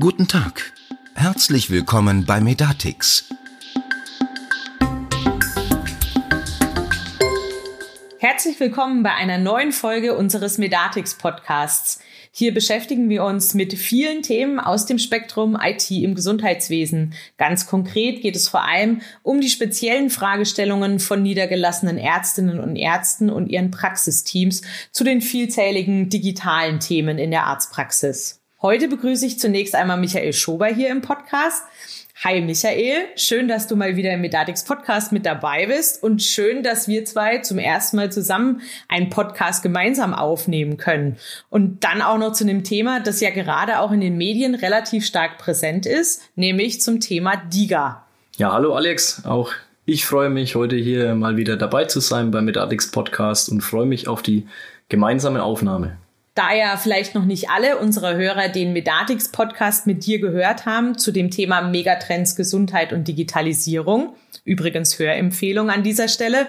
Guten Tag. Herzlich willkommen bei Medatix. Herzlich willkommen bei einer neuen Folge unseres Medatix Podcasts. Hier beschäftigen wir uns mit vielen Themen aus dem Spektrum IT im Gesundheitswesen. Ganz konkret geht es vor allem um die speziellen Fragestellungen von niedergelassenen Ärztinnen und Ärzten und ihren Praxisteams zu den vielzähligen digitalen Themen in der Arztpraxis. Heute begrüße ich zunächst einmal Michael Schober hier im Podcast. Hi Michael, schön, dass du mal wieder im Medatix Podcast mit dabei bist und schön, dass wir zwei zum ersten Mal zusammen einen Podcast gemeinsam aufnehmen können. Und dann auch noch zu einem Thema, das ja gerade auch in den Medien relativ stark präsent ist, nämlich zum Thema DIGA. Ja, hallo Alex, auch ich freue mich heute hier mal wieder dabei zu sein beim Medatix Podcast und freue mich auf die gemeinsame Aufnahme. Da ja vielleicht noch nicht alle unserer Hörer den Medatix Podcast mit dir gehört haben zu dem Thema Megatrends Gesundheit und Digitalisierung, übrigens Hörempfehlung an dieser Stelle,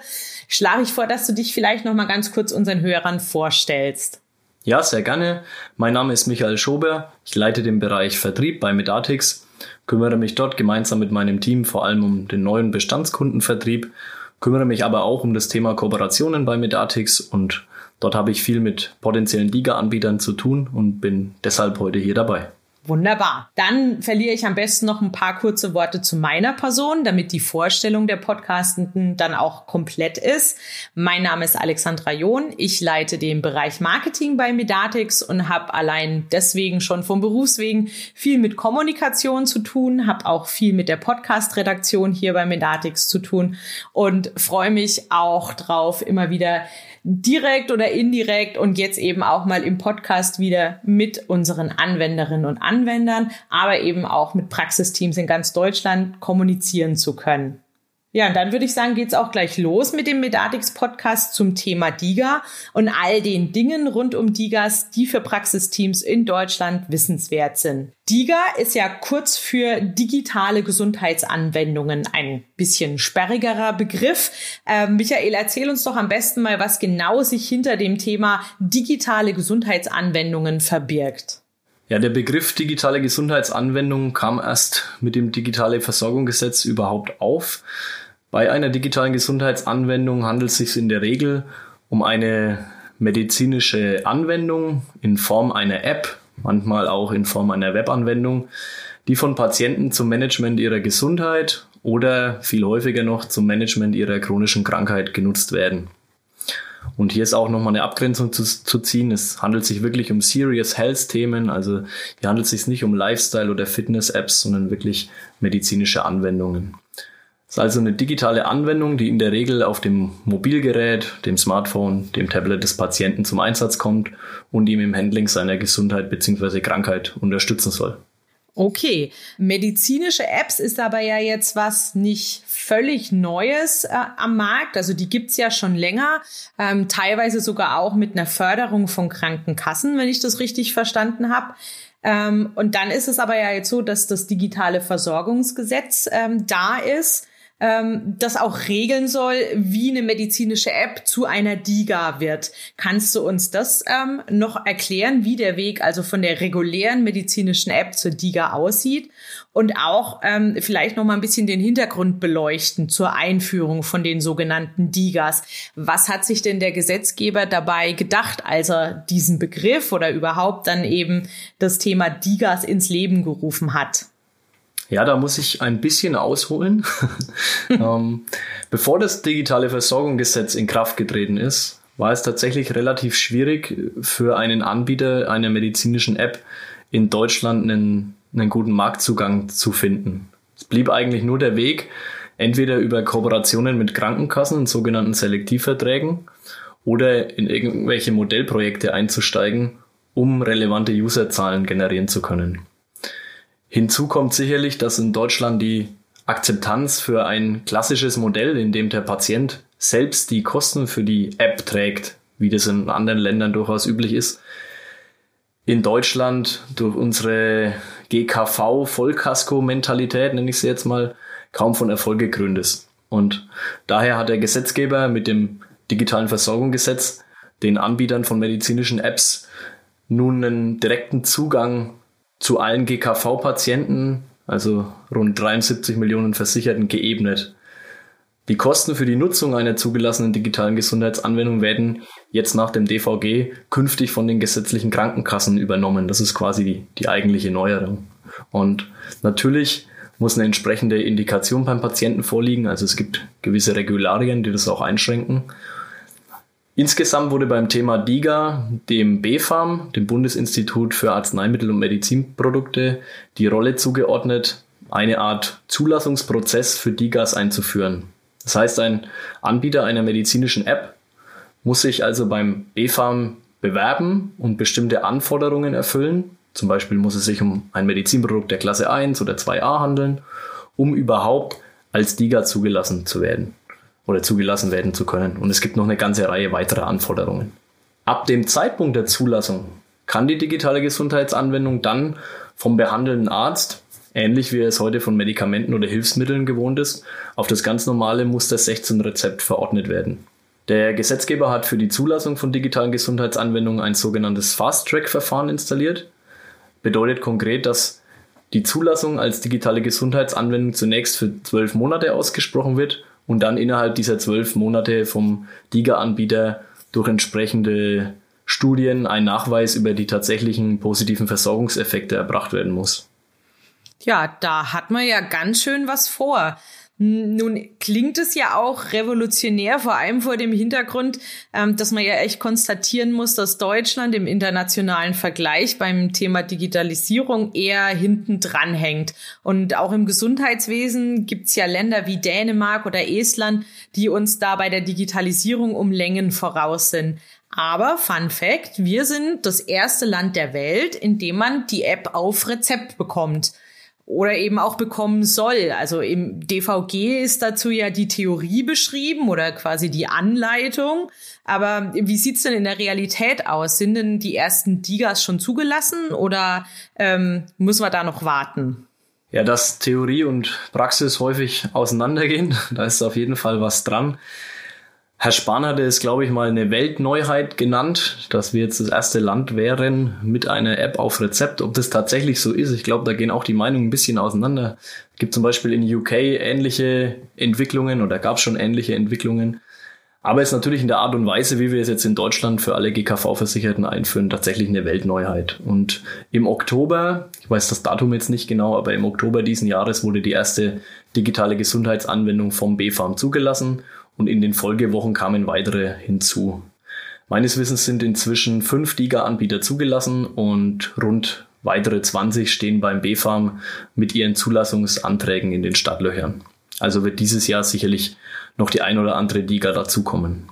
schlage ich vor, dass du dich vielleicht noch mal ganz kurz unseren Hörern vorstellst. Ja, sehr gerne. Mein Name ist Michael Schober. Ich leite den Bereich Vertrieb bei Medatix, kümmere mich dort gemeinsam mit meinem Team vor allem um den neuen Bestandskundenvertrieb, kümmere mich aber auch um das Thema Kooperationen bei Medatix und Dort habe ich viel mit potenziellen Liga-Anbietern zu tun und bin deshalb heute hier dabei. Wunderbar. Dann verliere ich am besten noch ein paar kurze Worte zu meiner Person, damit die Vorstellung der Podcastenden dann auch komplett ist. Mein Name ist Alexandra John. Ich leite den Bereich Marketing bei Medatix und habe allein deswegen schon vom Berufswegen viel mit Kommunikation zu tun, habe auch viel mit der Podcast-Redaktion hier bei Medatix zu tun und freue mich auch drauf, immer wieder direkt oder indirekt und jetzt eben auch mal im Podcast wieder mit unseren Anwenderinnen und Anwendern, aber eben auch mit Praxisteams in ganz Deutschland kommunizieren zu können. Ja, und dann würde ich sagen, geht's auch gleich los mit dem Medatix Podcast zum Thema DIGA und all den Dingen rund um DIGAs, die für Praxisteams in Deutschland wissenswert sind. DIGA ist ja kurz für digitale Gesundheitsanwendungen ein bisschen sperrigerer Begriff. Äh, Michael, erzähl uns doch am besten mal, was genau sich hinter dem Thema digitale Gesundheitsanwendungen verbirgt. Ja, der Begriff digitale Gesundheitsanwendung kam erst mit dem digitale Versorgungsgesetz überhaupt auf. Bei einer digitalen Gesundheitsanwendung handelt es sich in der Regel um eine medizinische Anwendung in Form einer App, manchmal auch in Form einer Webanwendung, die von Patienten zum Management ihrer Gesundheit oder viel häufiger noch zum Management ihrer chronischen Krankheit genutzt werden. Und hier ist auch nochmal eine Abgrenzung zu, zu, ziehen. Es handelt sich wirklich um Serious Health Themen. Also hier handelt es sich nicht um Lifestyle oder Fitness Apps, sondern wirklich medizinische Anwendungen. Es ist also eine digitale Anwendung, die in der Regel auf dem Mobilgerät, dem Smartphone, dem Tablet des Patienten zum Einsatz kommt und ihm im Handling seiner Gesundheit bzw. Krankheit unterstützen soll. Okay, medizinische Apps ist aber ja jetzt was nicht völlig Neues äh, am Markt. Also die gibt's ja schon länger, ähm, teilweise sogar auch mit einer Förderung von Krankenkassen, wenn ich das richtig verstanden habe. Ähm, und dann ist es aber ja jetzt so, dass das digitale Versorgungsgesetz ähm, da ist ähm, das auch regeln soll, wie eine medizinische App zu einer DIGA wird. Kannst du uns das ähm, noch erklären, wie der Weg also von der regulären medizinischen App zur DIGA aussieht und auch ähm, vielleicht noch mal ein bisschen den Hintergrund beleuchten zur Einführung von den sogenannten DIGAs. Was hat sich denn der Gesetzgeber dabei gedacht, als er diesen Begriff oder überhaupt dann eben das Thema DIGAs ins Leben gerufen hat? Ja, da muss ich ein bisschen ausholen. ähm, bevor das digitale Versorgungsgesetz in Kraft getreten ist, war es tatsächlich relativ schwierig für einen Anbieter einer medizinischen App in Deutschland einen, einen guten Marktzugang zu finden. Es blieb eigentlich nur der Weg, entweder über Kooperationen mit Krankenkassen, sogenannten Selektivverträgen, oder in irgendwelche Modellprojekte einzusteigen, um relevante Userzahlen generieren zu können. Hinzu kommt sicherlich, dass in Deutschland die Akzeptanz für ein klassisches Modell, in dem der Patient selbst die Kosten für die App trägt, wie das in anderen Ländern durchaus üblich ist, in Deutschland durch unsere GKV-Vollkasko-Mentalität, nenne ich sie jetzt mal, kaum von Erfolg gekrönt ist. Und daher hat der Gesetzgeber mit dem digitalen Versorgungsgesetz den Anbietern von medizinischen Apps nun einen direkten Zugang zu allen GKV-Patienten, also rund 73 Millionen Versicherten, geebnet. Die Kosten für die Nutzung einer zugelassenen digitalen Gesundheitsanwendung werden jetzt nach dem DVG künftig von den gesetzlichen Krankenkassen übernommen. Das ist quasi die, die eigentliche Neuerung. Und natürlich muss eine entsprechende Indikation beim Patienten vorliegen. Also es gibt gewisse Regularien, die das auch einschränken. Insgesamt wurde beim Thema DIGA dem BfArM, dem Bundesinstitut für Arzneimittel und Medizinprodukte, die Rolle zugeordnet, eine Art Zulassungsprozess für DIGAs einzuführen. Das heißt, ein Anbieter einer medizinischen App muss sich also beim BfArM bewerben und bestimmte Anforderungen erfüllen. Zum Beispiel muss es sich um ein Medizinprodukt der Klasse 1 oder 2a handeln, um überhaupt als DIGA zugelassen zu werden oder zugelassen werden zu können. Und es gibt noch eine ganze Reihe weiterer Anforderungen. Ab dem Zeitpunkt der Zulassung kann die digitale Gesundheitsanwendung dann vom behandelnden Arzt ähnlich wie es heute von Medikamenten oder Hilfsmitteln gewohnt ist, auf das ganz normale Muster 16 Rezept verordnet werden. Der Gesetzgeber hat für die Zulassung von digitalen Gesundheitsanwendungen ein sogenanntes Fast-Track-Verfahren installiert. Bedeutet konkret, dass die Zulassung als digitale Gesundheitsanwendung zunächst für zwölf Monate ausgesprochen wird und dann innerhalb dieser zwölf Monate vom DIGA-Anbieter durch entsprechende Studien ein Nachweis über die tatsächlichen positiven Versorgungseffekte erbracht werden muss. Ja, da hat man ja ganz schön was vor. Nun klingt es ja auch revolutionär, vor allem vor dem Hintergrund, ähm, dass man ja echt konstatieren muss, dass Deutschland im internationalen Vergleich beim Thema Digitalisierung eher hinten dran hängt. Und auch im Gesundheitswesen gibt's ja Länder wie Dänemark oder Estland, die uns da bei der Digitalisierung um Längen voraus sind. Aber Fun Fact, wir sind das erste Land der Welt, in dem man die App auf Rezept bekommt oder eben auch bekommen soll. Also im DVG ist dazu ja die Theorie beschrieben oder quasi die Anleitung. Aber wie sieht's denn in der Realität aus? Sind denn die ersten Digas schon zugelassen oder ähm, müssen wir da noch warten? Ja, dass Theorie und Praxis häufig auseinandergehen, da ist auf jeden Fall was dran. Herr Spahn hatte es, glaube ich, mal eine Weltneuheit genannt, dass wir jetzt das erste Land wären mit einer App auf Rezept. Ob das tatsächlich so ist, ich glaube, da gehen auch die Meinungen ein bisschen auseinander. Es gibt zum Beispiel in UK ähnliche Entwicklungen oder gab es schon ähnliche Entwicklungen. Aber es ist natürlich in der Art und Weise, wie wir es jetzt in Deutschland für alle GKV-Versicherten einführen, tatsächlich eine Weltneuheit. Und im Oktober, ich weiß das Datum jetzt nicht genau, aber im Oktober diesen Jahres wurde die erste digitale Gesundheitsanwendung vom BfArM zugelassen und in den Folgewochen kamen weitere hinzu. Meines Wissens sind inzwischen fünf DIGA-Anbieter zugelassen und rund weitere 20 stehen beim BfArM mit ihren Zulassungsanträgen in den Stadtlöchern. Also wird dieses Jahr sicherlich noch die ein oder andere DIGA dazukommen.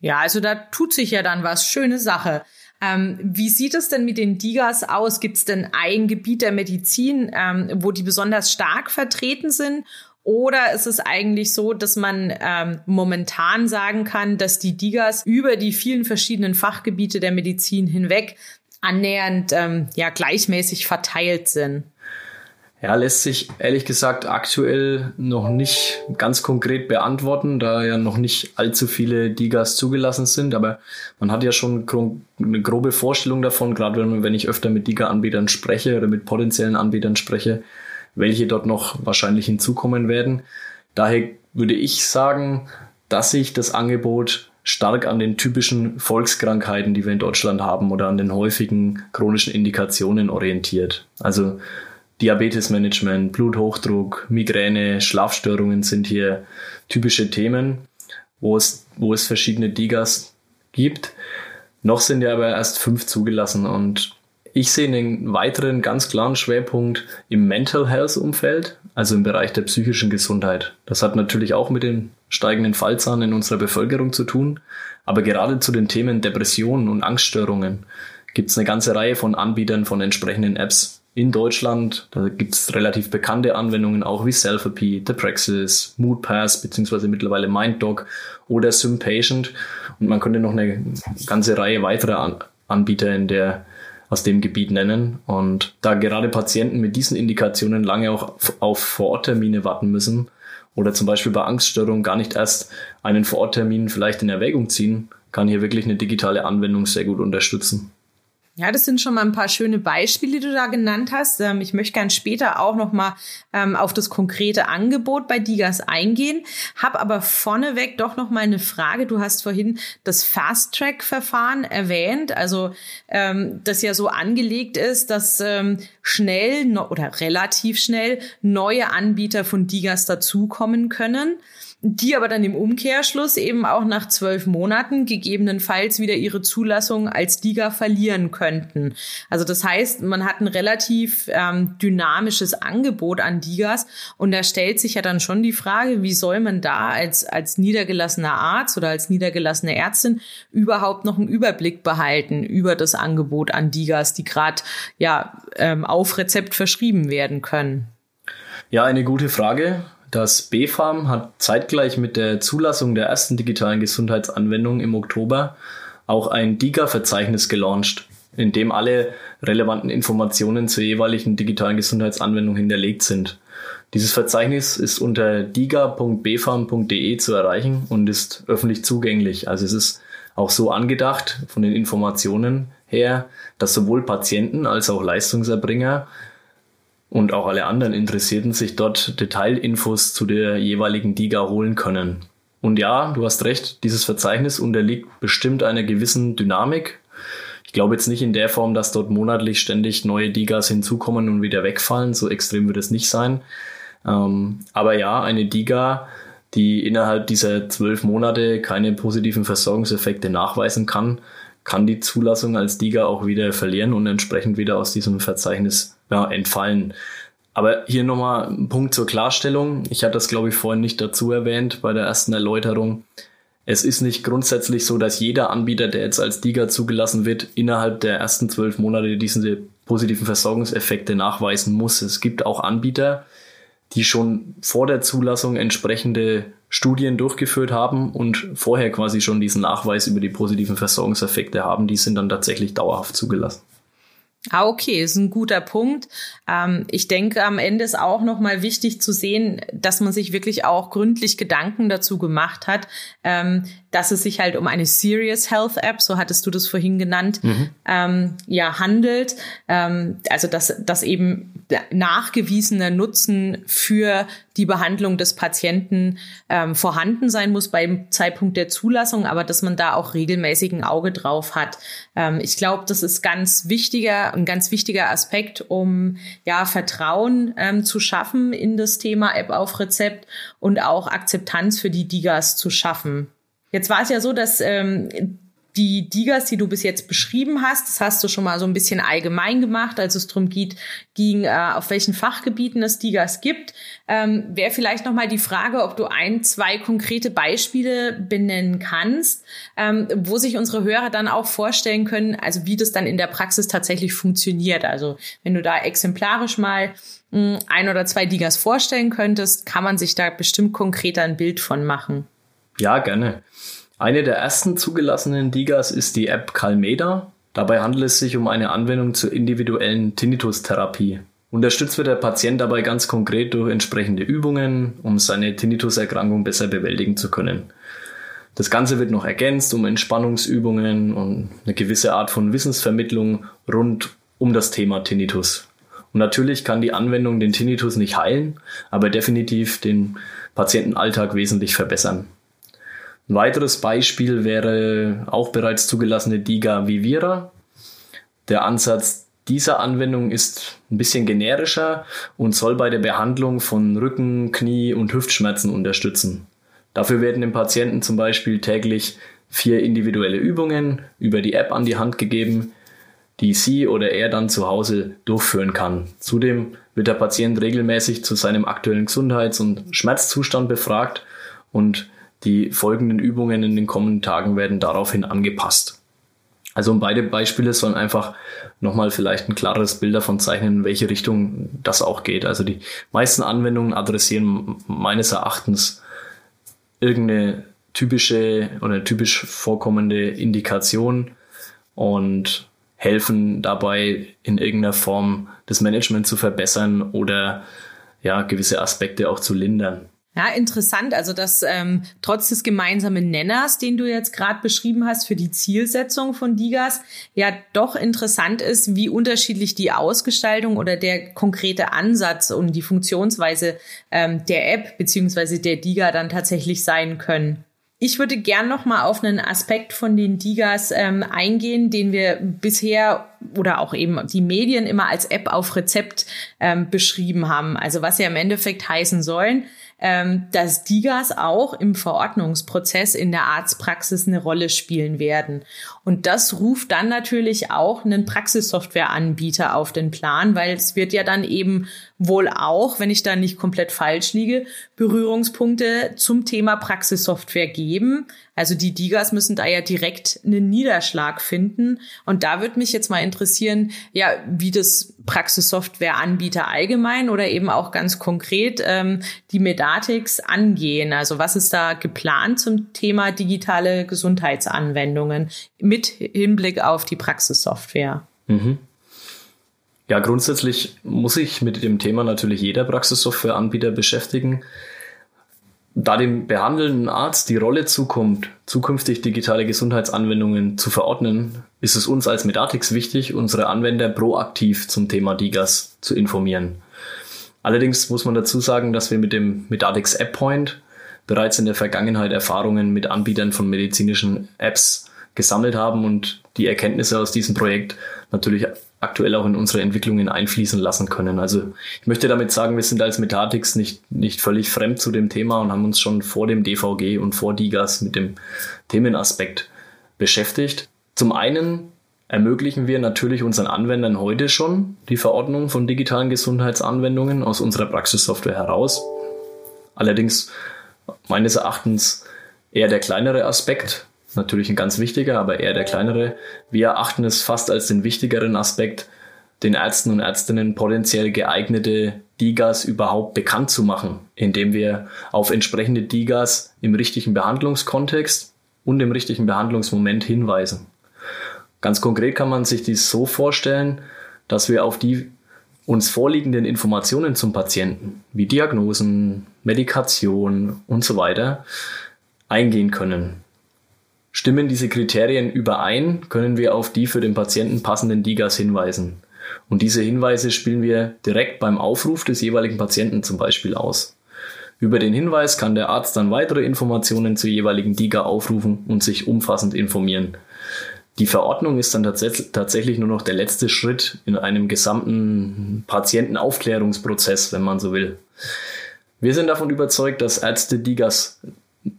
Ja, also da tut sich ja dann was. Schöne Sache. Ähm, wie sieht es denn mit den Digas aus? Gibt es denn ein Gebiet der Medizin, ähm, wo die besonders stark vertreten sind? Oder ist es eigentlich so, dass man ähm, momentan sagen kann, dass die Digas über die vielen verschiedenen Fachgebiete der Medizin hinweg annähernd ähm, ja gleichmäßig verteilt sind? Ja, lässt sich ehrlich gesagt aktuell noch nicht ganz konkret beantworten, da ja noch nicht allzu viele Digas zugelassen sind. Aber man hat ja schon eine grobe Vorstellung davon, gerade wenn, wenn ich öfter mit Diga-Anbietern spreche oder mit potenziellen Anbietern spreche, welche dort noch wahrscheinlich hinzukommen werden. Daher würde ich sagen, dass sich das Angebot stark an den typischen Volkskrankheiten, die wir in Deutschland haben, oder an den häufigen chronischen Indikationen orientiert. Also Diabetesmanagement, Bluthochdruck, Migräne, Schlafstörungen sind hier typische Themen, wo es, wo es verschiedene Digas gibt. Noch sind ja aber erst fünf zugelassen und ich sehe einen weiteren ganz klaren Schwerpunkt im Mental Health Umfeld, also im Bereich der psychischen Gesundheit. Das hat natürlich auch mit den steigenden Fallzahlen in unserer Bevölkerung zu tun. Aber gerade zu den Themen Depressionen und Angststörungen gibt es eine ganze Reihe von Anbietern von entsprechenden Apps in Deutschland. Da gibt es relativ bekannte Anwendungen auch wie Selfie, Depraxis, Moodpass beziehungsweise mittlerweile MindDog oder SymPatient. Und man könnte noch eine ganze Reihe weiterer Anbieter in der aus dem Gebiet nennen. Und da gerade Patienten mit diesen Indikationen lange auch auf Vororttermine warten müssen oder zum Beispiel bei Angststörungen gar nicht erst einen Vororttermin vielleicht in Erwägung ziehen, kann hier wirklich eine digitale Anwendung sehr gut unterstützen. Ja, das sind schon mal ein paar schöne Beispiele, die du da genannt hast. Ähm, ich möchte gern später auch noch mal ähm, auf das konkrete Angebot bei Digas eingehen, Hab aber vorneweg doch noch mal eine Frage. Du hast vorhin das Fast-Track-Verfahren erwähnt, also ähm, das ja so angelegt ist, dass schnell oder relativ schnell neue Anbieter von Digas dazukommen können die aber dann im Umkehrschluss eben auch nach zwölf Monaten gegebenenfalls wieder ihre Zulassung als Liga verlieren könnten. Also das heißt, man hat ein relativ ähm, dynamisches Angebot an Ligas und da stellt sich ja dann schon die Frage, wie soll man da als, als niedergelassener Arzt oder als niedergelassene Ärztin überhaupt noch einen Überblick behalten über das Angebot an Ligas, die gerade ja ähm, auf Rezept verschrieben werden können. Ja, eine gute Frage. Das BfArM hat zeitgleich mit der Zulassung der ersten digitalen Gesundheitsanwendung im Oktober auch ein DIGA-Verzeichnis gelauncht, in dem alle relevanten Informationen zur jeweiligen digitalen Gesundheitsanwendung hinterlegt sind. Dieses Verzeichnis ist unter diga.bfarm.de zu erreichen und ist öffentlich zugänglich. Also es ist auch so angedacht von den Informationen her, dass sowohl Patienten als auch Leistungserbringer und auch alle anderen Interessierten sich dort Detailinfos zu der jeweiligen Diga holen können. Und ja, du hast recht, dieses Verzeichnis unterliegt bestimmt einer gewissen Dynamik. Ich glaube jetzt nicht in der Form, dass dort monatlich ständig neue Digas hinzukommen und wieder wegfallen. So extrem wird es nicht sein. Ähm, aber ja, eine Diga, die innerhalb dieser zwölf Monate keine positiven Versorgungseffekte nachweisen kann, kann die Zulassung als Diga auch wieder verlieren und entsprechend wieder aus diesem Verzeichnis ja, entfallen. Aber hier nochmal ein Punkt zur Klarstellung. Ich hatte das, glaube ich, vorhin nicht dazu erwähnt bei der ersten Erläuterung. Es ist nicht grundsätzlich so, dass jeder Anbieter, der jetzt als DIGA zugelassen wird, innerhalb der ersten zwölf Monate diese positiven Versorgungseffekte nachweisen muss. Es gibt auch Anbieter, die schon vor der Zulassung entsprechende Studien durchgeführt haben und vorher quasi schon diesen Nachweis über die positiven Versorgungseffekte haben. Die sind dann tatsächlich dauerhaft zugelassen. Ah, okay, ist ein guter Punkt. Ähm, ich denke, am Ende ist auch nochmal wichtig zu sehen, dass man sich wirklich auch gründlich Gedanken dazu gemacht hat, ähm, dass es sich halt um eine Serious Health App, so hattest du das vorhin genannt, mhm. ähm, ja, handelt. Ähm, also, dass, dass eben nachgewiesener Nutzen für die Behandlung des Patienten ähm, vorhanden sein muss beim Zeitpunkt der Zulassung, aber dass man da auch regelmäßig ein Auge drauf hat. Ähm, ich glaube, das ist ganz wichtiger, ein ganz wichtiger Aspekt, um ja Vertrauen ähm, zu schaffen in das Thema App auf Rezept und auch Akzeptanz für die Digas zu schaffen. Jetzt war es ja so, dass ähm, die Digas, die du bis jetzt beschrieben hast, das hast du schon mal so ein bisschen allgemein gemacht, als es darum geht, ging, äh, auf welchen Fachgebieten es Digas gibt. Ähm, Wäre vielleicht noch mal die Frage, ob du ein, zwei konkrete Beispiele benennen kannst, ähm, wo sich unsere Hörer dann auch vorstellen können, also wie das dann in der Praxis tatsächlich funktioniert. Also wenn du da exemplarisch mal mh, hm, ein oder zwei Digas vorstellen könntest, kann man sich da bestimmt konkreter ein Bild von machen. Ja, gerne. Eine der ersten zugelassenen Digas ist die App Calmeda. Dabei handelt es sich um eine Anwendung zur individuellen Tinnitus-Therapie. Unterstützt wird der Patient dabei ganz konkret durch entsprechende Übungen, um seine Tinnitus-Erkrankung besser bewältigen zu können. Das Ganze wird noch ergänzt um Entspannungsübungen und eine gewisse Art von Wissensvermittlung rund um das Thema Tinnitus. Und natürlich kann die Anwendung den Tinnitus nicht heilen, aber definitiv den Patientenalltag wesentlich verbessern. Ein weiteres Beispiel wäre auch bereits zugelassene Diga Vivira. Der Ansatz dieser Anwendung ist ein bisschen generischer und soll bei der Behandlung von Rücken-, Knie- und Hüftschmerzen unterstützen. Dafür werden dem Patienten zum Beispiel täglich vier individuelle Übungen über die App an die Hand gegeben, die sie oder er dann zu Hause durchführen kann. Zudem wird der Patient regelmäßig zu seinem aktuellen Gesundheits- und Schmerzzustand befragt und die folgenden Übungen in den kommenden Tagen werden daraufhin angepasst. Also beide Beispiele sollen einfach nochmal vielleicht ein klares Bild davon zeichnen, in welche Richtung das auch geht. Also die meisten Anwendungen adressieren meines Erachtens irgendeine typische oder typisch vorkommende Indikation und helfen dabei in irgendeiner Form das Management zu verbessern oder ja gewisse Aspekte auch zu lindern. Ja, interessant. Also, dass ähm, trotz des gemeinsamen Nenners, den du jetzt gerade beschrieben hast für die Zielsetzung von Digas, ja doch interessant ist, wie unterschiedlich die Ausgestaltung oder der konkrete Ansatz und die Funktionsweise ähm, der App beziehungsweise der Diga dann tatsächlich sein können. Ich würde gern noch mal auf einen Aspekt von den Digas ähm, eingehen, den wir bisher oder auch eben die Medien immer als App auf Rezept ähm, beschrieben haben. Also was ja im Endeffekt heißen sollen, dass Digas auch im Verordnungsprozess in der Arztpraxis eine Rolle spielen werden. Und das ruft dann natürlich auch einen Praxissoftwareanbieter auf den Plan, weil es wird ja dann eben wohl auch, wenn ich da nicht komplett falsch liege, Berührungspunkte zum Thema Praxissoftware geben. Also die Digas müssen da ja direkt einen Niederschlag finden. Und da würde mich jetzt mal interessieren, ja, wie das Praxissoftwareanbieter allgemein oder eben auch ganz konkret ähm, die Medatics angehen. Also was ist da geplant zum Thema digitale Gesundheitsanwendungen mit Hinblick auf die Praxissoftware? Mhm. Ja, grundsätzlich muss sich mit dem Thema natürlich jeder Praxissoftwareanbieter beschäftigen. Da dem behandelnden Arzt die Rolle zukommt, zukünftig digitale Gesundheitsanwendungen zu verordnen, ist es uns als Medatix wichtig, unsere Anwender proaktiv zum Thema DIGAS zu informieren. Allerdings muss man dazu sagen, dass wir mit dem Medatix App Point bereits in der Vergangenheit Erfahrungen mit Anbietern von medizinischen Apps gesammelt haben und die Erkenntnisse aus diesem Projekt natürlich aktuell auch in unsere Entwicklungen einfließen lassen können. Also ich möchte damit sagen, wir sind als Metatix nicht, nicht völlig fremd zu dem Thema und haben uns schon vor dem DVG und vor DIGAS mit dem Themenaspekt beschäftigt. Zum einen ermöglichen wir natürlich unseren Anwendern heute schon die Verordnung von digitalen Gesundheitsanwendungen aus unserer Praxissoftware heraus. Allerdings meines Erachtens eher der kleinere Aspekt, natürlich ein ganz wichtiger, aber eher der kleinere. Wir erachten es fast als den wichtigeren Aspekt, den Ärzten und Ärztinnen potenziell geeignete Digas überhaupt bekannt zu machen, indem wir auf entsprechende Digas im richtigen Behandlungskontext und im richtigen Behandlungsmoment hinweisen. Ganz konkret kann man sich dies so vorstellen, dass wir auf die uns vorliegenden Informationen zum Patienten, wie Diagnosen, Medikation und so weiter, eingehen können. Stimmen diese Kriterien überein, können wir auf die für den Patienten passenden Digas hinweisen. Und diese Hinweise spielen wir direkt beim Aufruf des jeweiligen Patienten zum Beispiel aus. Über den Hinweis kann der Arzt dann weitere Informationen zur jeweiligen Diga aufrufen und sich umfassend informieren. Die Verordnung ist dann tats tatsächlich nur noch der letzte Schritt in einem gesamten Patientenaufklärungsprozess, wenn man so will. Wir sind davon überzeugt, dass Ärzte Digas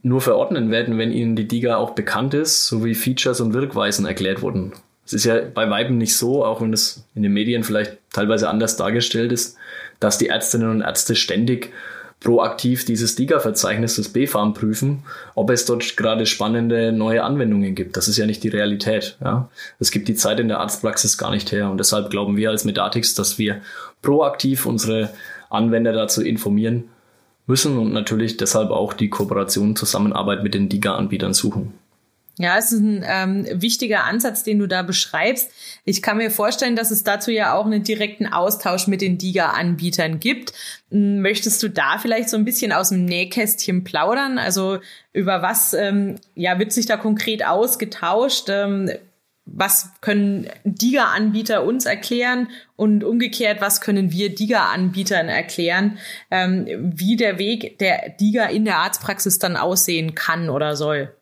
nur verordnen werden, wenn ihnen die DIGA auch bekannt ist, sowie Features und Wirkweisen erklärt wurden. Es ist ja bei Weiben nicht so, auch wenn es in den Medien vielleicht teilweise anders dargestellt ist, dass die Ärztinnen und Ärzte ständig proaktiv dieses DIGA-Verzeichnis des BfArM prüfen, ob es dort gerade spannende neue Anwendungen gibt. Das ist ja nicht die Realität. Ja. Es gibt die Zeit in der Arztpraxis gar nicht her und deshalb glauben wir als Medatix, dass wir proaktiv unsere Anwender dazu informieren, müssen und natürlich deshalb auch die Kooperation, Zusammenarbeit mit den DIGA-Anbietern suchen. Ja, es ist ein ähm, wichtiger Ansatz, den du da beschreibst. Ich kann mir vorstellen, dass es dazu ja auch einen direkten Austausch mit den DIGA-Anbietern gibt. Hm, möchtest du da vielleicht so ein bisschen aus dem Nähkästchen plaudern? Also über was ähm, ja, wird sich da konkret ausgetauscht? Ähm, was können DIGA-Anbieter uns erklären und umgekehrt, was können wir DIGA-Anbietern erklären, ähm, wie der Weg der DIGA in der Arztpraxis dann aussehen kann oder soll?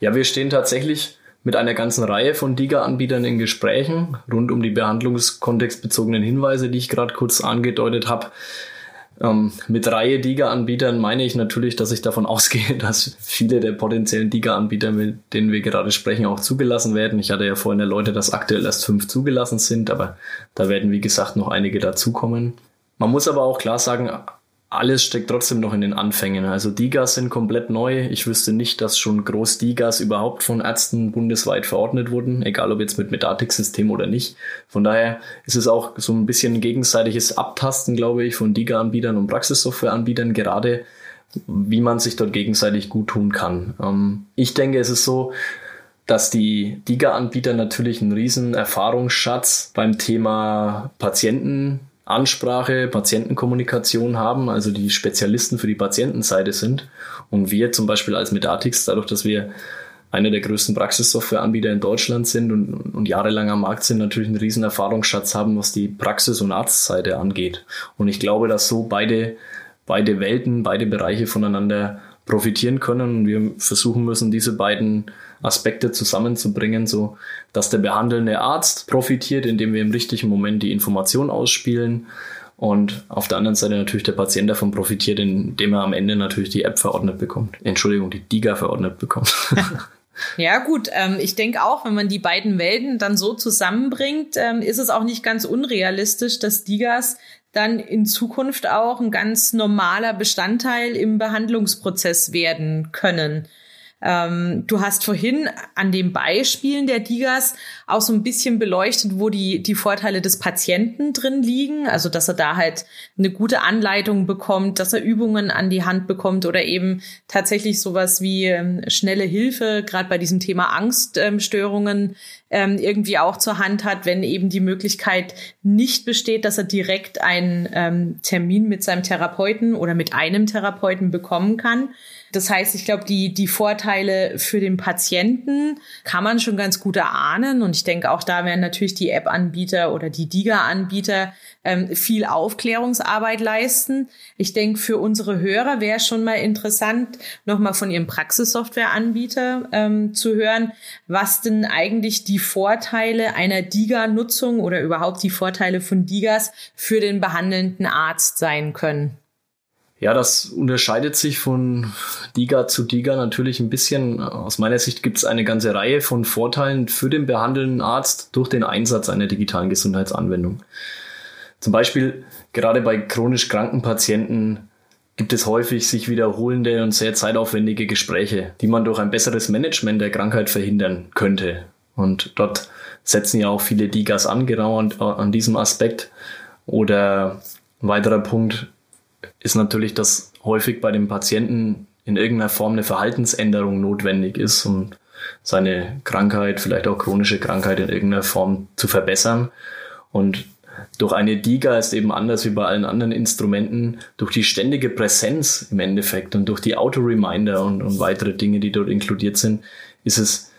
Ja, wir stehen tatsächlich mit einer ganzen Reihe von DIGA-Anbietern in Gesprächen rund um die behandlungskontextbezogenen Hinweise, die ich gerade kurz angedeutet habe. Ähm, mit Reihe DIGA-Anbietern meine ich natürlich, dass ich davon ausgehe, dass viele der potenziellen DIGA-Anbieter, mit denen wir gerade sprechen, auch zugelassen werden. Ich hatte ja vorhin erläutert, dass aktuell erst fünf zugelassen sind, aber da werden, wie gesagt, noch einige dazukommen. Man muss aber auch klar sagen, alles steckt trotzdem noch in den Anfängen. Also Digas sind komplett neu. Ich wüsste nicht, dass schon groß Digas überhaupt von Ärzten bundesweit verordnet wurden, egal ob jetzt mit Medatic-System oder nicht. Von daher ist es auch so ein bisschen gegenseitiges Abtasten, glaube ich, von Diga-Anbietern und Praxissoftware-Anbietern, gerade wie man sich dort gegenseitig gut tun kann. Ähm, ich denke, es ist so, dass die Diga-Anbieter natürlich einen riesen Erfahrungsschatz beim Thema Patienten Ansprache, Patientenkommunikation haben, also die Spezialisten für die Patientenseite sind. Und wir zum Beispiel als Medatix, dadurch, dass wir einer der größten Praxissoftwareanbieter in Deutschland sind und, und jahrelang am Markt sind, natürlich einen riesen Erfahrungsschatz haben, was die Praxis- und Arztseite angeht. Und ich glaube, dass so beide, beide Welten, beide Bereiche voneinander profitieren können. Und wir versuchen müssen, diese beiden Aspekte zusammenzubringen, so dass der behandelnde Arzt profitiert, indem wir im richtigen Moment die Information ausspielen. Und auf der anderen Seite natürlich der Patient davon profitiert, indem er am Ende natürlich die App verordnet bekommt. Entschuldigung, die DIGA verordnet bekommt. Ja, gut. Ähm, ich denke auch, wenn man die beiden Welten dann so zusammenbringt, ähm, ist es auch nicht ganz unrealistisch, dass Digas dann in Zukunft auch ein ganz normaler Bestandteil im Behandlungsprozess werden können. Ähm, du hast vorhin an den Beispielen der Digas auch so ein bisschen beleuchtet, wo die, die Vorteile des Patienten drin liegen. Also, dass er da halt eine gute Anleitung bekommt, dass er Übungen an die Hand bekommt oder eben tatsächlich sowas wie ähm, schnelle Hilfe, gerade bei diesem Thema Angststörungen, ähm, irgendwie auch zur Hand hat, wenn eben die Möglichkeit nicht besteht, dass er direkt einen ähm, Termin mit seinem Therapeuten oder mit einem Therapeuten bekommen kann. Das heißt, ich glaube, die, die Vorteile für den Patienten kann man schon ganz gut erahnen. Und ich denke, auch da werden natürlich die App-Anbieter oder die DIGA-Anbieter ähm, viel Aufklärungsarbeit leisten. Ich denke, für unsere Hörer wäre schon mal interessant, nochmal von ihrem Praxissoftware-Anbieter ähm, zu hören, was denn eigentlich die Vorteile einer DIGA-Nutzung oder überhaupt die Vorteile von DIGAs für den behandelnden Arzt sein können. Ja, das unterscheidet sich von Diga zu Diga natürlich ein bisschen. Aus meiner Sicht gibt es eine ganze Reihe von Vorteilen für den behandelnden Arzt durch den Einsatz einer digitalen Gesundheitsanwendung. Zum Beispiel gerade bei chronisch kranken Patienten gibt es häufig sich wiederholende und sehr zeitaufwendige Gespräche, die man durch ein besseres Management der Krankheit verhindern könnte. Und dort setzen ja auch viele Digas an, genau an, an diesem Aspekt. Oder ein weiterer Punkt ist natürlich, dass häufig bei dem Patienten in irgendeiner Form eine Verhaltensänderung notwendig ist, um seine Krankheit, vielleicht auch chronische Krankheit in irgendeiner Form zu verbessern. Und durch eine DIGA ist eben anders wie bei allen anderen Instrumenten, durch die ständige Präsenz im Endeffekt und durch die Auto-Reminder und, und weitere Dinge, die dort inkludiert sind, ist es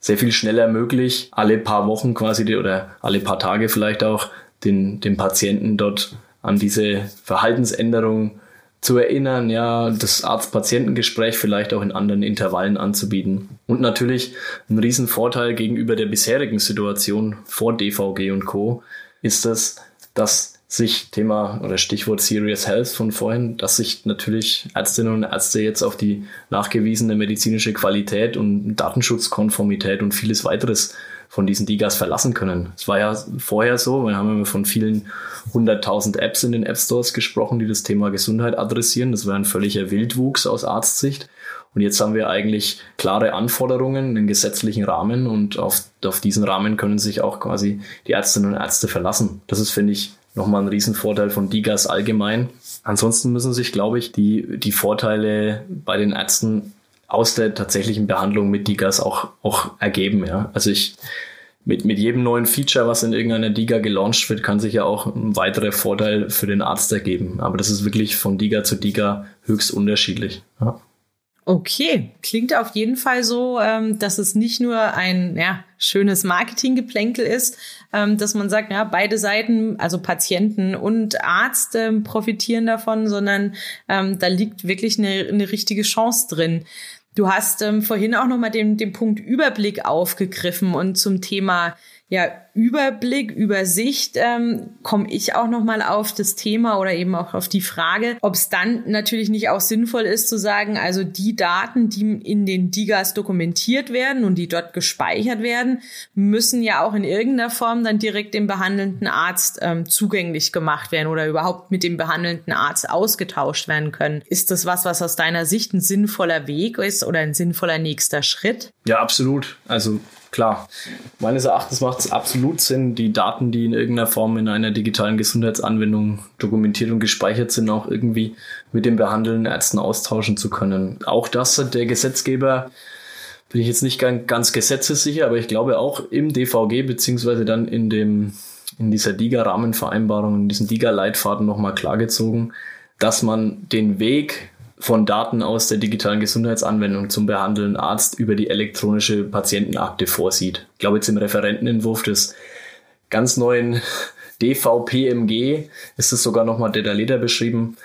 sehr viel schneller möglich, alle paar Wochen quasi oder alle paar Tage vielleicht auch den, den Patienten dort an diese Verhaltensänderung zu erinnern, ja, das Arzt-Patientengespräch vielleicht auch in anderen Intervallen anzubieten. Und natürlich ein Riesenvorteil gegenüber der bisherigen Situation vor DVG und Co. ist es, dass sich Thema oder Stichwort Serious Health von vorhin, dass sich natürlich Ärztinnen und Ärzte jetzt auf die nachgewiesene medizinische Qualität und Datenschutzkonformität und vieles weiteres von diesen Digas verlassen können. Es war ja vorher so, wir haben immer von vielen hunderttausend Apps in den App Stores gesprochen, die das Thema Gesundheit adressieren. Das war ein völliger Wildwuchs aus Arztsicht. Und jetzt haben wir eigentlich klare Anforderungen, einen gesetzlichen Rahmen und auf, auf diesen Rahmen können sich auch quasi die Ärztinnen und Ärzte verlassen. Das ist, finde ich, nochmal ein Riesenvorteil von Digas allgemein. Ansonsten müssen sich, glaube ich, die, die Vorteile bei den Ärzten aus der tatsächlichen Behandlung mit Digas auch, auch ergeben. Ja. Also ich mit, mit jedem neuen Feature, was in irgendeiner Diga gelauncht wird, kann sich ja auch ein weiterer Vorteil für den Arzt ergeben. Aber das ist wirklich von Diga zu Diga höchst unterschiedlich. Ja. Okay, klingt auf jeden Fall so, ähm, dass es nicht nur ein ja, schönes Marketinggeplänkel ist, ähm, dass man sagt, ja, beide Seiten, also Patienten und Arzt profitieren davon, sondern ähm, da liegt wirklich eine, eine richtige Chance drin. Du hast ähm, vorhin auch nochmal den, den Punkt Überblick aufgegriffen und zum Thema ja, Überblick, Übersicht ähm, komme ich auch nochmal auf das Thema oder eben auch auf die Frage, ob es dann natürlich nicht auch sinnvoll ist zu sagen, also die Daten, die in den Digas dokumentiert werden und die dort gespeichert werden, müssen ja auch in irgendeiner Form dann direkt dem behandelnden Arzt ähm, zugänglich gemacht werden oder überhaupt mit dem behandelnden Arzt ausgetauscht werden können. Ist das was, was aus deiner Sicht ein sinnvoller Weg ist oder ein sinnvoller nächster Schritt? Ja, absolut. Also klar. Meines Erachtens macht es absolut Sinn, die Daten, die in irgendeiner Form in einer digitalen Gesundheitsanwendung dokumentiert und gespeichert sind, auch irgendwie mit den behandelnden Ärzten austauschen zu können. Auch das hat der Gesetzgeber, bin ich jetzt nicht ganz gesetzessicher, aber ich glaube auch im DVG beziehungsweise dann in dem in dieser DIGA-Rahmenvereinbarung, in diesem DIGA-Leitfaden nochmal klargezogen, dass man den Weg von Daten aus der digitalen Gesundheitsanwendung zum behandelnden Arzt über die elektronische Patientenakte vorsieht. Ich glaube, jetzt im Referentenentwurf des ganz neuen DVPMG ist es sogar nochmal detaillierter beschrieben.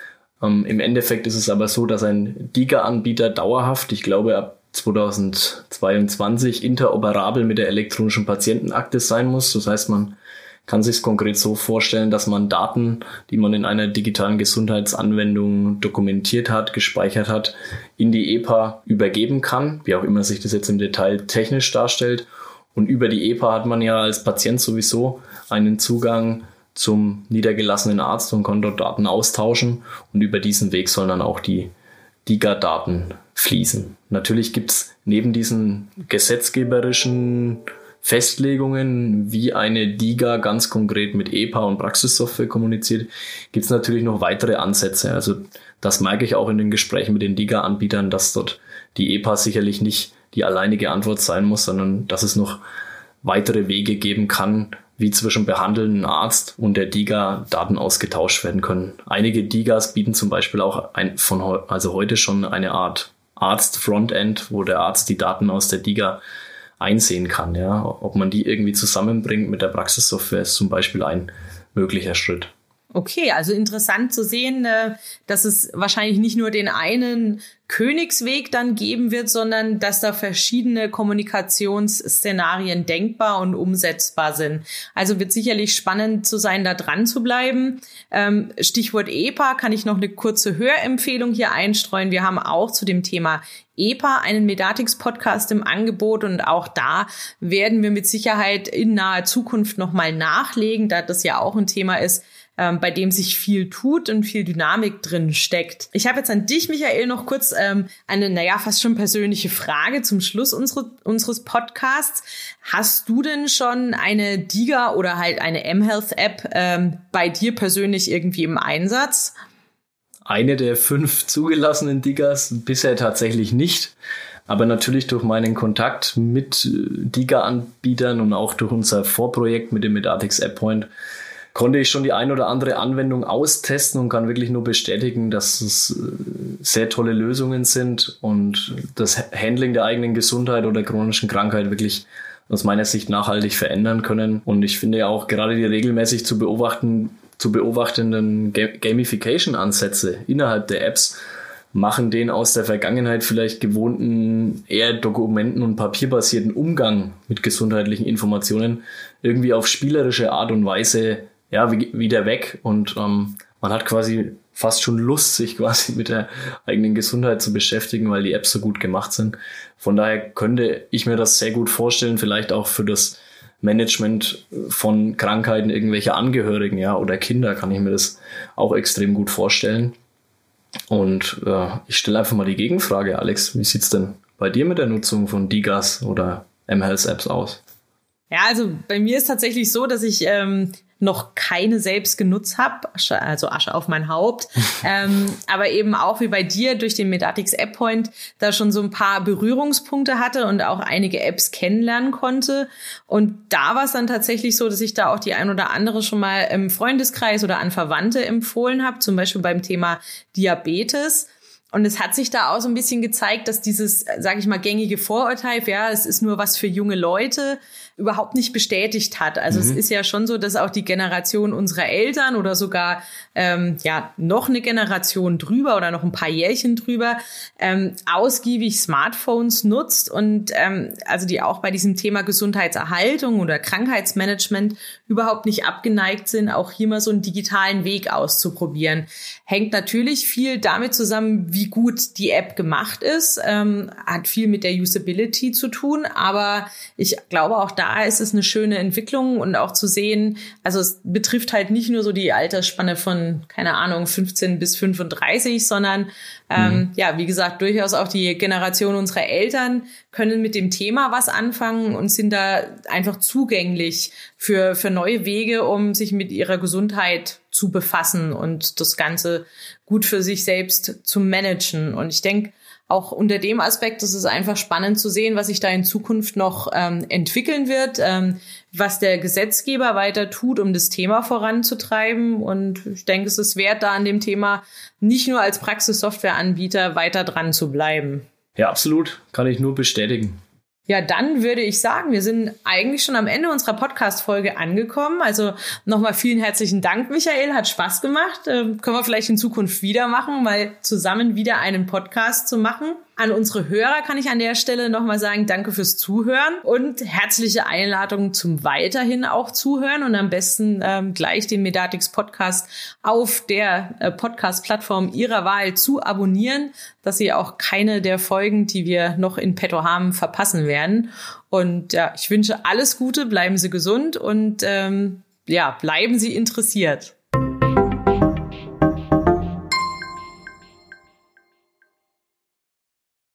Ähm, Im Endeffekt ist es aber so, dass ein DIGA-Anbieter dauerhaft, ich glaube ab 2022, interoperabel mit der elektronischen Patientenakte sein muss. Das heißt, man kann sich konkret so vorstellen, dass man Daten, die man in einer digitalen Gesundheitsanwendung dokumentiert hat, gespeichert hat, in die EPA übergeben kann, wie auch immer sich das jetzt im Detail technisch darstellt. Und über die EPA hat man ja als Patient sowieso einen Zugang zum niedergelassenen Arzt und kann dort Daten austauschen. Und über diesen Weg sollen dann auch die DIGA-Daten fließen. Natürlich gibt's neben diesen gesetzgeberischen Festlegungen, wie eine DIGA ganz konkret mit EPA und Praxissoftware kommuniziert, gibt es natürlich noch weitere Ansätze. Also das merke ich auch in den Gesprächen mit den DIGA-Anbietern, dass dort die EPA sicherlich nicht die alleinige Antwort sein muss, sondern dass es noch weitere Wege geben kann, wie zwischen behandelnden Arzt und der DIGA Daten ausgetauscht werden können. Einige DIGAs bieten zum Beispiel auch ein, von also heute schon eine Art Arzt-Frontend, wo der Arzt die Daten aus der DIGA einsehen kann. Ja? Ob man die irgendwie zusammenbringt mit der Praxissoftware ist zum Beispiel ein möglicher Schritt. Okay, also interessant zu sehen, äh, dass es wahrscheinlich nicht nur den einen Königsweg dann geben wird, sondern dass da verschiedene Kommunikationsszenarien denkbar und umsetzbar sind. Also wird sicherlich spannend zu sein, da dran zu bleiben. Ähm, Stichwort EPA kann ich noch eine kurze Hörempfehlung hier einstreuen. Wir haben auch zu dem Thema EPA einen Medatix-Podcast im Angebot und auch da werden wir mit Sicherheit in naher Zukunft nochmal nachlegen, da das ja auch ein Thema ist, ähm, bei dem sich viel tut und viel Dynamik drin steckt. Ich habe jetzt an dich, Michael, noch kurz ähm, eine, naja, fast schon persönliche Frage zum Schluss unsere, unseres Podcasts. Hast du denn schon eine Diga oder halt eine mHealth-App ähm, bei dir persönlich irgendwie im Einsatz? Eine der fünf zugelassenen Digas bisher tatsächlich nicht. Aber natürlich durch meinen Kontakt mit äh, Diga-Anbietern und auch durch unser Vorprojekt mit dem Medatix App Point konnte ich schon die ein oder andere Anwendung austesten und kann wirklich nur bestätigen, dass es äh, sehr tolle Lösungen sind und das Handling der eigenen Gesundheit oder chronischen Krankheit wirklich aus meiner Sicht nachhaltig verändern können. Und ich finde ja auch gerade die regelmäßig zu beobachten, zu beobachtenden Gamification-Ansätze innerhalb der Apps machen den aus der Vergangenheit vielleicht gewohnten, eher dokumenten- und papierbasierten Umgang mit gesundheitlichen Informationen irgendwie auf spielerische Art und Weise ja, wieder weg und ähm, man hat quasi fast schon Lust, sich quasi mit der eigenen Gesundheit zu beschäftigen, weil die Apps so gut gemacht sind. Von daher könnte ich mir das sehr gut vorstellen, vielleicht auch für das Management von Krankheiten irgendwelcher Angehörigen, ja, oder Kinder kann ich mir das auch extrem gut vorstellen. Und äh, ich stelle einfach mal die Gegenfrage, Alex, wie sieht's denn bei dir mit der Nutzung von Digas oder mHealth Apps aus? Ja, also bei mir ist tatsächlich so, dass ich ähm, noch keine selbst genutzt habe, also Asche auf mein Haupt, ähm, aber eben auch wie bei dir durch den Medatix App Point da schon so ein paar Berührungspunkte hatte und auch einige Apps kennenlernen konnte. Und da war es dann tatsächlich so, dass ich da auch die ein oder andere schon mal im Freundeskreis oder an Verwandte empfohlen habe, zum Beispiel beim Thema Diabetes. Und es hat sich da auch so ein bisschen gezeigt, dass dieses, sage ich mal, gängige Vorurteil, ja, es ist nur was für junge Leute, überhaupt nicht bestätigt hat. Also mhm. es ist ja schon so, dass auch die Generation unserer Eltern oder sogar ähm, ja noch eine Generation drüber oder noch ein paar Jährchen drüber ähm, ausgiebig Smartphones nutzt und ähm, also die auch bei diesem Thema Gesundheitserhaltung oder Krankheitsmanagement überhaupt nicht abgeneigt sind, auch hier mal so einen digitalen Weg auszuprobieren. Hängt natürlich viel damit zusammen, wie gut die App gemacht ist, ähm, hat viel mit der Usability zu tun, aber ich glaube auch da da ist es eine schöne Entwicklung und auch zu sehen, also es betrifft halt nicht nur so die Altersspanne von, keine Ahnung, 15 bis 35, sondern ähm, mhm. ja, wie gesagt, durchaus auch die Generation unserer Eltern können mit dem Thema was anfangen und sind da einfach zugänglich für, für neue Wege, um sich mit ihrer Gesundheit zu befassen und das Ganze gut für sich selbst zu managen. Und ich denke, auch unter dem Aspekt ist es einfach spannend zu sehen, was sich da in Zukunft noch ähm, entwickeln wird, ähm, was der Gesetzgeber weiter tut, um das Thema voranzutreiben. Und ich denke, es ist wert, da an dem Thema nicht nur als Praxissoftwareanbieter weiter dran zu bleiben. Ja, absolut. Kann ich nur bestätigen. Ja, dann würde ich sagen, wir sind eigentlich schon am Ende unserer Podcast-Folge angekommen. Also nochmal vielen herzlichen Dank, Michael. Hat Spaß gemacht. Äh, können wir vielleicht in Zukunft wieder machen, mal zusammen wieder einen Podcast zu machen. An unsere Hörer kann ich an der Stelle nochmal sagen, danke fürs Zuhören und herzliche Einladung zum weiterhin auch Zuhören und am besten ähm, gleich den Medatix Podcast auf der äh, Podcast-Plattform Ihrer Wahl zu abonnieren, dass Sie auch keine der Folgen, die wir noch in petto haben, verpassen werden. Und ja, ich wünsche alles Gute, bleiben Sie gesund und ähm, ja, bleiben Sie interessiert.